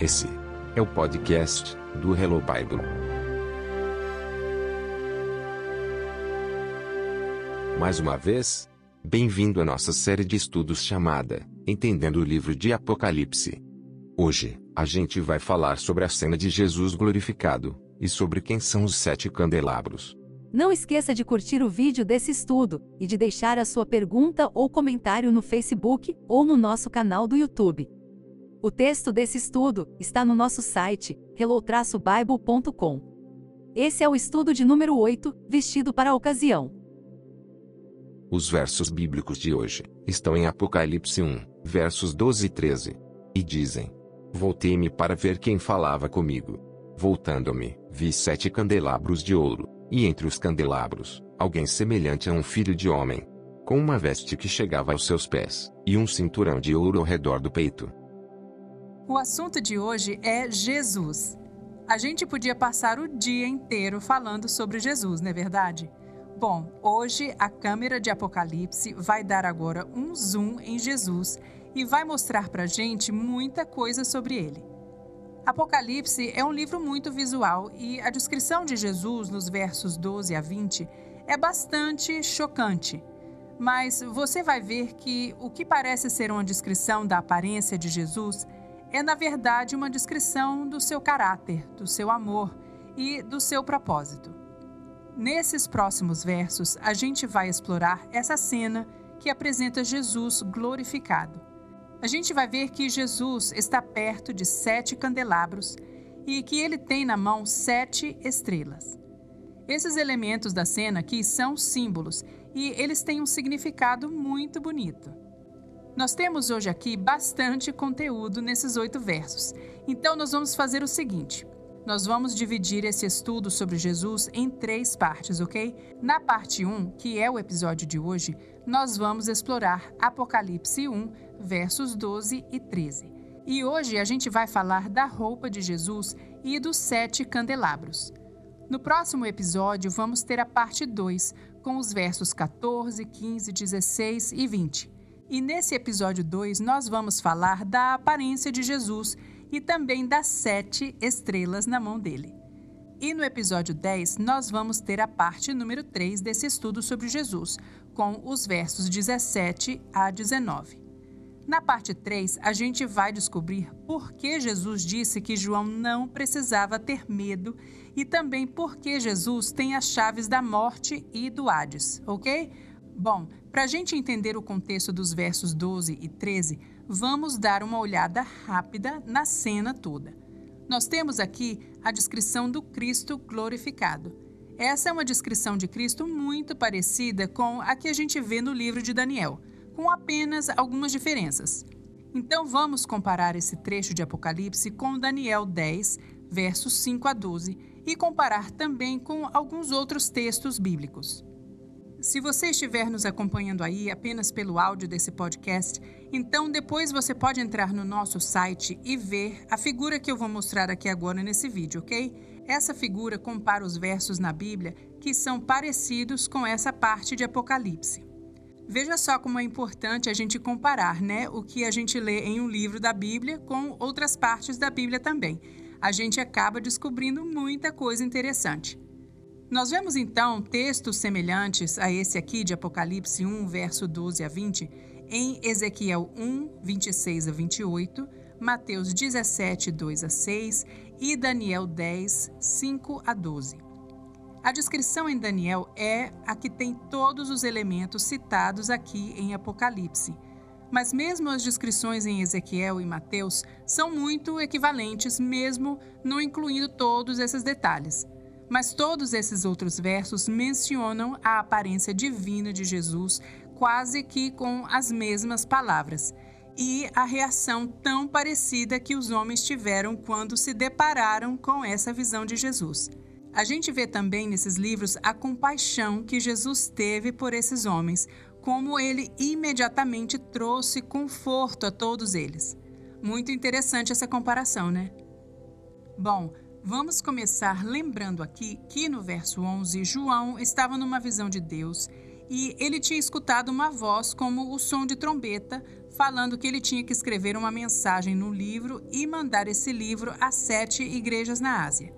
Esse é o podcast do Hello Bible. Mais uma vez, bem-vindo à nossa série de estudos chamada Entendendo o Livro de Apocalipse. Hoje, a gente vai falar sobre a cena de Jesus glorificado e sobre quem são os sete candelabros. Não esqueça de curtir o vídeo desse estudo e de deixar a sua pergunta ou comentário no Facebook ou no nosso canal do YouTube. O texto desse estudo está no nosso site, hello-bible.com. Esse é o estudo de número 8, vestido para a ocasião. Os versos bíblicos de hoje estão em Apocalipse 1, versos 12 e 13. E dizem: Voltei-me para ver quem falava comigo. Voltando-me, vi sete candelabros de ouro e entre os candelabros, alguém semelhante a um filho de homem, com uma veste que chegava aos seus pés, e um cinturão de ouro ao redor do peito. O assunto de hoje é Jesus. A gente podia passar o dia inteiro falando sobre Jesus, não é verdade? Bom, hoje a câmera de Apocalipse vai dar agora um zoom em Jesus e vai mostrar pra gente muita coisa sobre ele. Apocalipse é um livro muito visual e a descrição de Jesus nos versos 12 a 20 é bastante chocante. Mas você vai ver que o que parece ser uma descrição da aparência de Jesus é, na verdade, uma descrição do seu caráter, do seu amor e do seu propósito. Nesses próximos versos, a gente vai explorar essa cena que apresenta Jesus glorificado a gente vai ver que Jesus está perto de sete candelabros e que ele tem na mão sete estrelas. Esses elementos da cena aqui são símbolos e eles têm um significado muito bonito. Nós temos hoje aqui bastante conteúdo nesses oito versos, então nós vamos fazer o seguinte: nós vamos dividir esse estudo sobre Jesus em três partes, ok? Na parte 1, que é o episódio de hoje, nós vamos explorar Apocalipse 1, versos 12 e 13. E hoje a gente vai falar da roupa de Jesus e dos sete candelabros. No próximo episódio, vamos ter a parte 2, com os versos 14, 15, 16 e 20. E nesse episódio 2, nós vamos falar da aparência de Jesus e também das sete estrelas na mão dele. E no episódio 10, nós vamos ter a parte número 3 desse estudo sobre Jesus, com os versos 17 a 19. Na parte 3, a gente vai descobrir por que Jesus disse que João não precisava ter medo e também por que Jesus tem as chaves da morte e do Hades, ok? Bom, para a gente entender o contexto dos versos 12 e 13, vamos dar uma olhada rápida na cena toda. Nós temos aqui a descrição do Cristo glorificado. Essa é uma descrição de Cristo muito parecida com a que a gente vê no livro de Daniel com apenas algumas diferenças. Então vamos comparar esse trecho de Apocalipse com Daniel 10, versos 5 a 12, e comparar também com alguns outros textos bíblicos. Se você estiver nos acompanhando aí apenas pelo áudio desse podcast, então depois você pode entrar no nosso site e ver a figura que eu vou mostrar aqui agora nesse vídeo, ok? Essa figura compara os versos na Bíblia que são parecidos com essa parte de Apocalipse. Veja só como é importante a gente comparar, né, o que a gente lê em um livro da Bíblia com outras partes da Bíblia também. A gente acaba descobrindo muita coisa interessante. Nós vemos então textos semelhantes a esse aqui de Apocalipse 1, verso 12 a 20, em Ezequiel 1, 26 a 28, Mateus 17, 2 a 6 e Daniel 10, 5 a 12. A descrição em Daniel é a que tem todos os elementos citados aqui em Apocalipse. Mas mesmo as descrições em Ezequiel e Mateus são muito equivalentes, mesmo não incluindo todos esses detalhes. Mas todos esses outros versos mencionam a aparência divina de Jesus quase que com as mesmas palavras e a reação tão parecida que os homens tiveram quando se depararam com essa visão de Jesus. A gente vê também nesses livros a compaixão que Jesus teve por esses homens, como ele imediatamente trouxe conforto a todos eles. Muito interessante essa comparação, né? Bom, vamos começar lembrando aqui que no verso 11, João estava numa visão de Deus e ele tinha escutado uma voz como o som de trombeta falando que ele tinha que escrever uma mensagem no livro e mandar esse livro a sete igrejas na Ásia.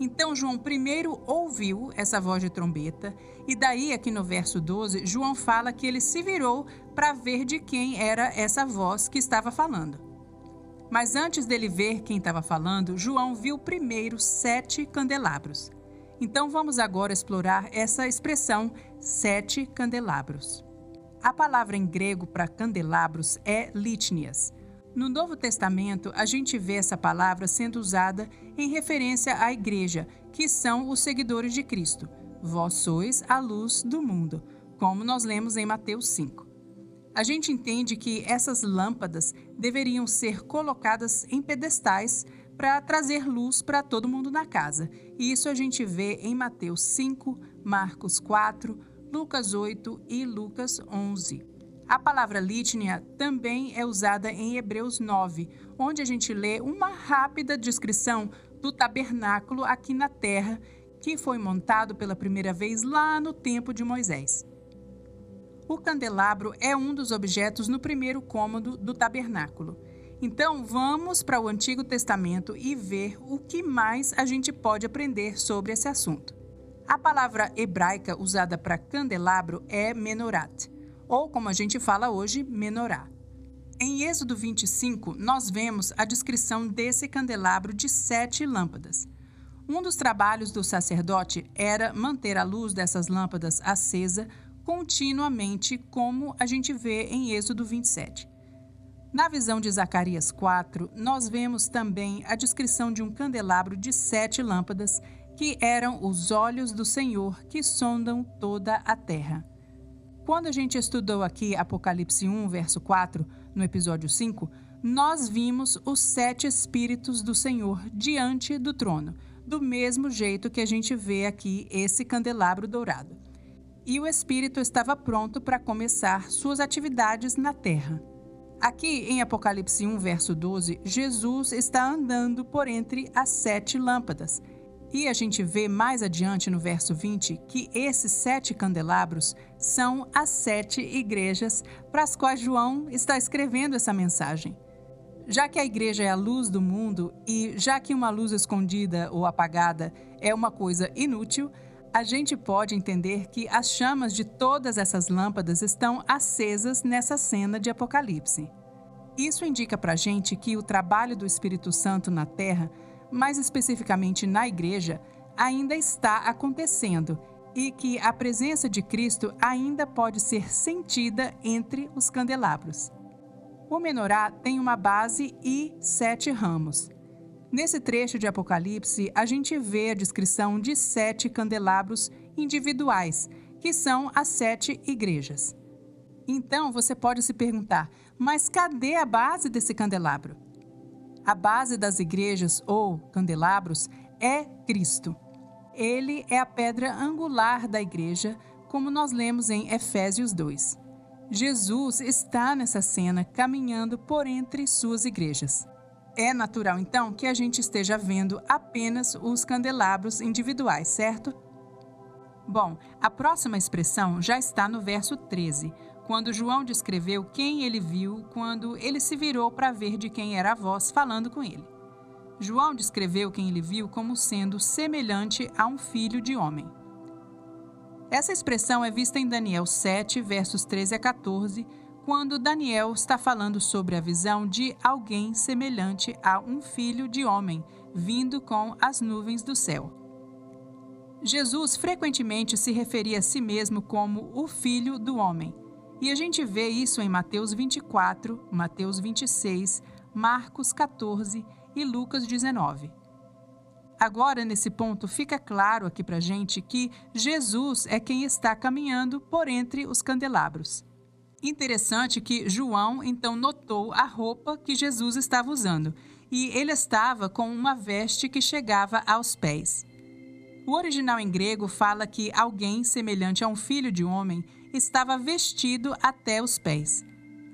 Então João primeiro ouviu essa voz de trombeta, e daí aqui no verso 12, João fala que ele se virou para ver de quem era essa voz que estava falando. Mas antes dele ver quem estava falando, João viu primeiro sete candelabros. Então vamos agora explorar essa expressão sete candelabros. A palavra em grego para candelabros é litnias. No Novo Testamento, a gente vê essa palavra sendo usada em referência à igreja, que são os seguidores de Cristo. Vós sois a luz do mundo, como nós lemos em Mateus 5. A gente entende que essas lâmpadas deveriam ser colocadas em pedestais para trazer luz para todo mundo na casa. E isso a gente vê em Mateus 5, Marcos 4, Lucas 8 e Lucas 11. A palavra litnia também é usada em Hebreus 9, onde a gente lê uma rápida descrição do tabernáculo aqui na terra, que foi montado pela primeira vez lá no tempo de Moisés. O candelabro é um dos objetos no primeiro cômodo do tabernáculo. Então, vamos para o Antigo Testamento e ver o que mais a gente pode aprender sobre esse assunto. A palavra hebraica usada para candelabro é menorat ou como a gente fala hoje, menorá. Em Êxodo 25, nós vemos a descrição desse candelabro de sete lâmpadas. Um dos trabalhos do sacerdote era manter a luz dessas lâmpadas acesa continuamente, como a gente vê em Êxodo 27. Na visão de Zacarias 4, nós vemos também a descrição de um candelabro de sete lâmpadas, que eram os olhos do Senhor que sondam toda a terra. Quando a gente estudou aqui Apocalipse 1, verso 4, no episódio 5, nós vimos os sete Espíritos do Senhor diante do trono, do mesmo jeito que a gente vê aqui esse candelabro dourado. E o Espírito estava pronto para começar suas atividades na terra. Aqui em Apocalipse 1, verso 12, Jesus está andando por entre as sete lâmpadas e a gente vê mais adiante no verso 20 que esses sete candelabros são as sete igrejas para as quais João está escrevendo essa mensagem. Já que a igreja é a luz do mundo e já que uma luz escondida ou apagada é uma coisa inútil, a gente pode entender que as chamas de todas essas lâmpadas estão acesas nessa cena de Apocalipse. Isso indica para a gente que o trabalho do Espírito Santo na Terra mais especificamente na igreja, ainda está acontecendo e que a presença de Cristo ainda pode ser sentida entre os candelabros. O menorá tem uma base e sete ramos. Nesse trecho de Apocalipse, a gente vê a descrição de sete candelabros individuais, que são as sete igrejas. Então você pode se perguntar: mas cadê a base desse candelabro? A base das igrejas ou candelabros é Cristo. Ele é a pedra angular da igreja, como nós lemos em Efésios 2. Jesus está nessa cena caminhando por entre suas igrejas. É natural, então, que a gente esteja vendo apenas os candelabros individuais, certo? Bom, a próxima expressão já está no verso 13, quando João descreveu quem ele viu quando ele se virou para ver de quem era a voz falando com ele. João descreveu quem ele viu como sendo semelhante a um filho de homem. Essa expressão é vista em Daniel 7, versos 13 a 14, quando Daniel está falando sobre a visão de alguém semelhante a um filho de homem vindo com as nuvens do céu. Jesus frequentemente se referia a si mesmo como o filho do homem e a gente vê isso em Mateus 24, Mateus 26, Marcos 14 e Lucas 19. Agora, nesse ponto, fica claro aqui para gente que Jesus é quem está caminhando por entre os candelabros. Interessante que João então notou a roupa que Jesus estava usando e ele estava com uma veste que chegava aos pés. O original em grego fala que alguém semelhante a um filho de homem estava vestido até os pés.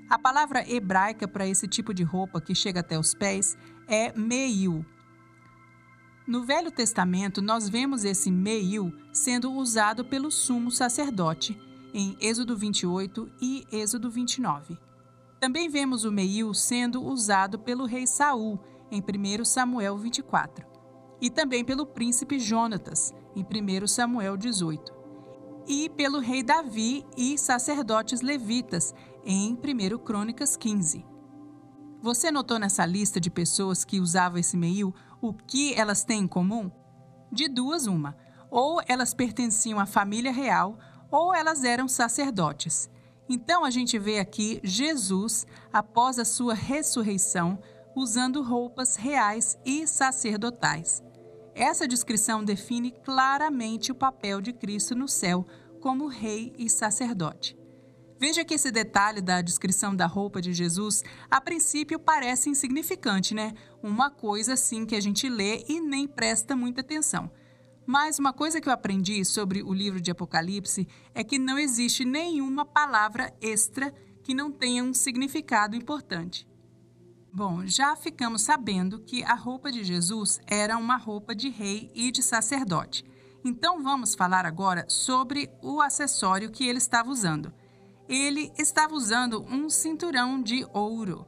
A palavra hebraica para esse tipo de roupa que chega até os pés é meiu. No Velho Testamento, nós vemos esse meiu sendo usado pelo sumo sacerdote, em Êxodo 28 e Êxodo 29. Também vemos o meio sendo usado pelo rei Saul em 1 Samuel 24 e também pelo príncipe Jonatas em 1 Samuel 18 e pelo rei Davi e sacerdotes levitas em 1 Crônicas 15. Você notou nessa lista de pessoas que usavam esse meio o que elas têm em comum? De duas, uma. Ou elas pertenciam à família real, ou elas eram sacerdotes. Então a gente vê aqui Jesus, após a sua ressurreição, usando roupas reais e sacerdotais. Essa descrição define claramente o papel de Cristo no céu como rei e sacerdote. Veja que esse detalhe da descrição da roupa de Jesus, a princípio parece insignificante, né? Uma coisa assim que a gente lê e nem presta muita atenção. Mas uma coisa que eu aprendi sobre o livro de Apocalipse é que não existe nenhuma palavra extra que não tenha um significado importante. Bom, já ficamos sabendo que a roupa de Jesus era uma roupa de rei e de sacerdote. Então vamos falar agora sobre o acessório que ele estava usando. Ele estava usando um cinturão de ouro.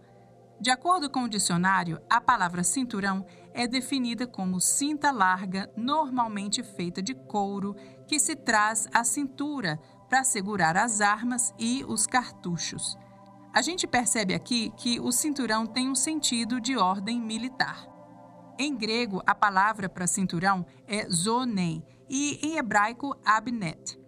De acordo com o dicionário, a palavra cinturão é definida como cinta larga, normalmente feita de couro, que se traz à cintura para segurar as armas e os cartuchos. A gente percebe aqui que o cinturão tem um sentido de ordem militar. Em grego, a palavra para cinturão é zonem e em hebraico abnet.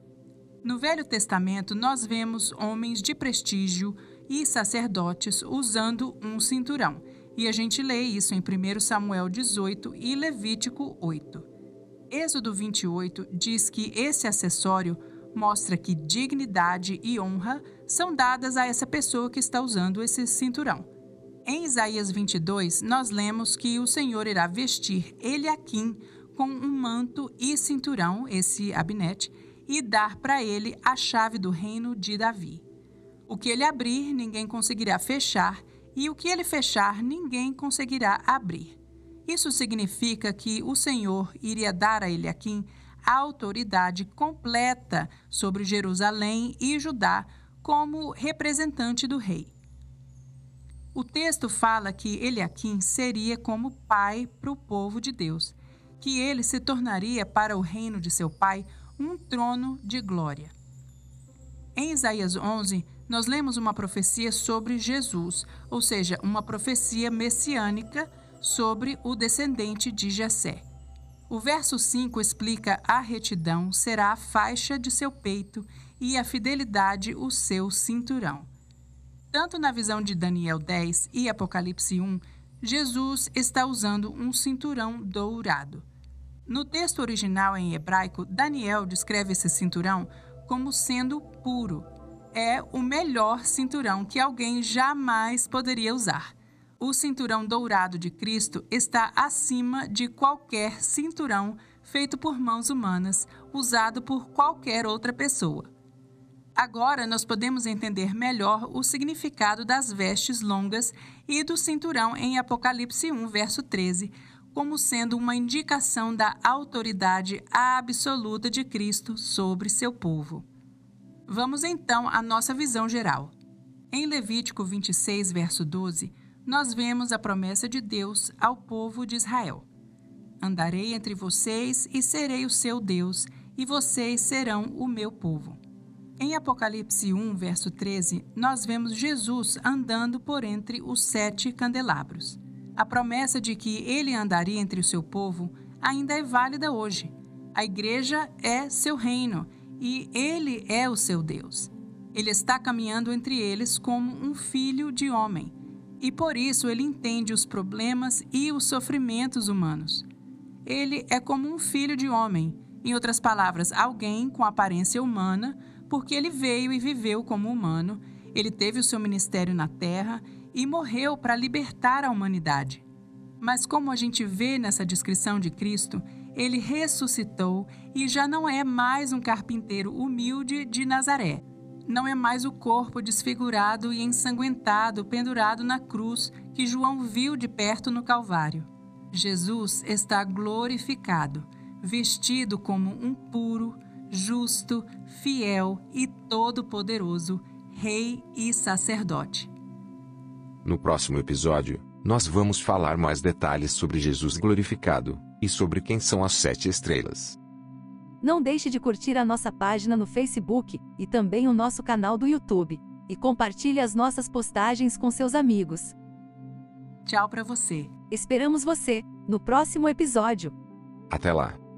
No Velho Testamento, nós vemos homens de prestígio e sacerdotes usando um cinturão. E a gente lê isso em 1 Samuel 18 e Levítico 8. Êxodo 28 diz que esse acessório mostra que dignidade e honra são dadas a essa pessoa que está usando esse cinturão. Em Isaías 22, nós lemos que o Senhor irá vestir Eliakim com um manto e cinturão, esse abinete, e dar para ele a chave do reino de Davi. O que ele abrir, ninguém conseguirá fechar, e o que ele fechar, ninguém conseguirá abrir. Isso significa que o Senhor iria dar a Eliakim a autoridade completa sobre Jerusalém e Judá como representante do rei. O texto fala que Eliakim seria como pai para o povo de Deus, que ele se tornaria para o reino de seu pai um trono de glória. Em Isaías 11, nós lemos uma profecia sobre Jesus, ou seja, uma profecia messiânica sobre o descendente de Jessé. O verso 5 explica a retidão será a faixa de seu peito e a fidelidade o seu cinturão. Tanto na visão de Daniel 10 e Apocalipse 1, Jesus está usando um cinturão dourado. No texto original em hebraico, Daniel descreve esse cinturão como sendo puro, é o melhor cinturão que alguém jamais poderia usar. O cinturão dourado de Cristo está acima de qualquer cinturão feito por mãos humanas, usado por qualquer outra pessoa. Agora nós podemos entender melhor o significado das vestes longas e do cinturão em Apocalipse 1, verso 13, como sendo uma indicação da autoridade absoluta de Cristo sobre seu povo. Vamos então à nossa visão geral. Em Levítico 26, verso 12, nós vemos a promessa de Deus ao povo de Israel: Andarei entre vocês e serei o seu Deus, e vocês serão o meu povo. Em Apocalipse 1, verso 13, nós vemos Jesus andando por entre os sete candelabros. A promessa de que ele andaria entre o seu povo ainda é válida hoje. A igreja é seu reino e ele é o seu Deus. Ele está caminhando entre eles como um filho de homem, e por isso ele entende os problemas e os sofrimentos humanos. Ele é como um filho de homem, em outras palavras, alguém com aparência humana, porque ele veio e viveu como humano, ele teve o seu ministério na terra e morreu para libertar a humanidade. Mas como a gente vê nessa descrição de Cristo, ele ressuscitou e já não é mais um carpinteiro humilde de Nazaré. Não é mais o corpo desfigurado e ensanguentado pendurado na cruz que João viu de perto no Calvário. Jesus está glorificado, vestido como um puro, justo, fiel e todo-poderoso Rei e sacerdote. No próximo episódio, nós vamos falar mais detalhes sobre Jesus glorificado e sobre quem são as sete estrelas. Não deixe de curtir a nossa página no Facebook e também o nosso canal do YouTube. E compartilhe as nossas postagens com seus amigos. Tchau para você. Esperamos você no próximo episódio. Até lá!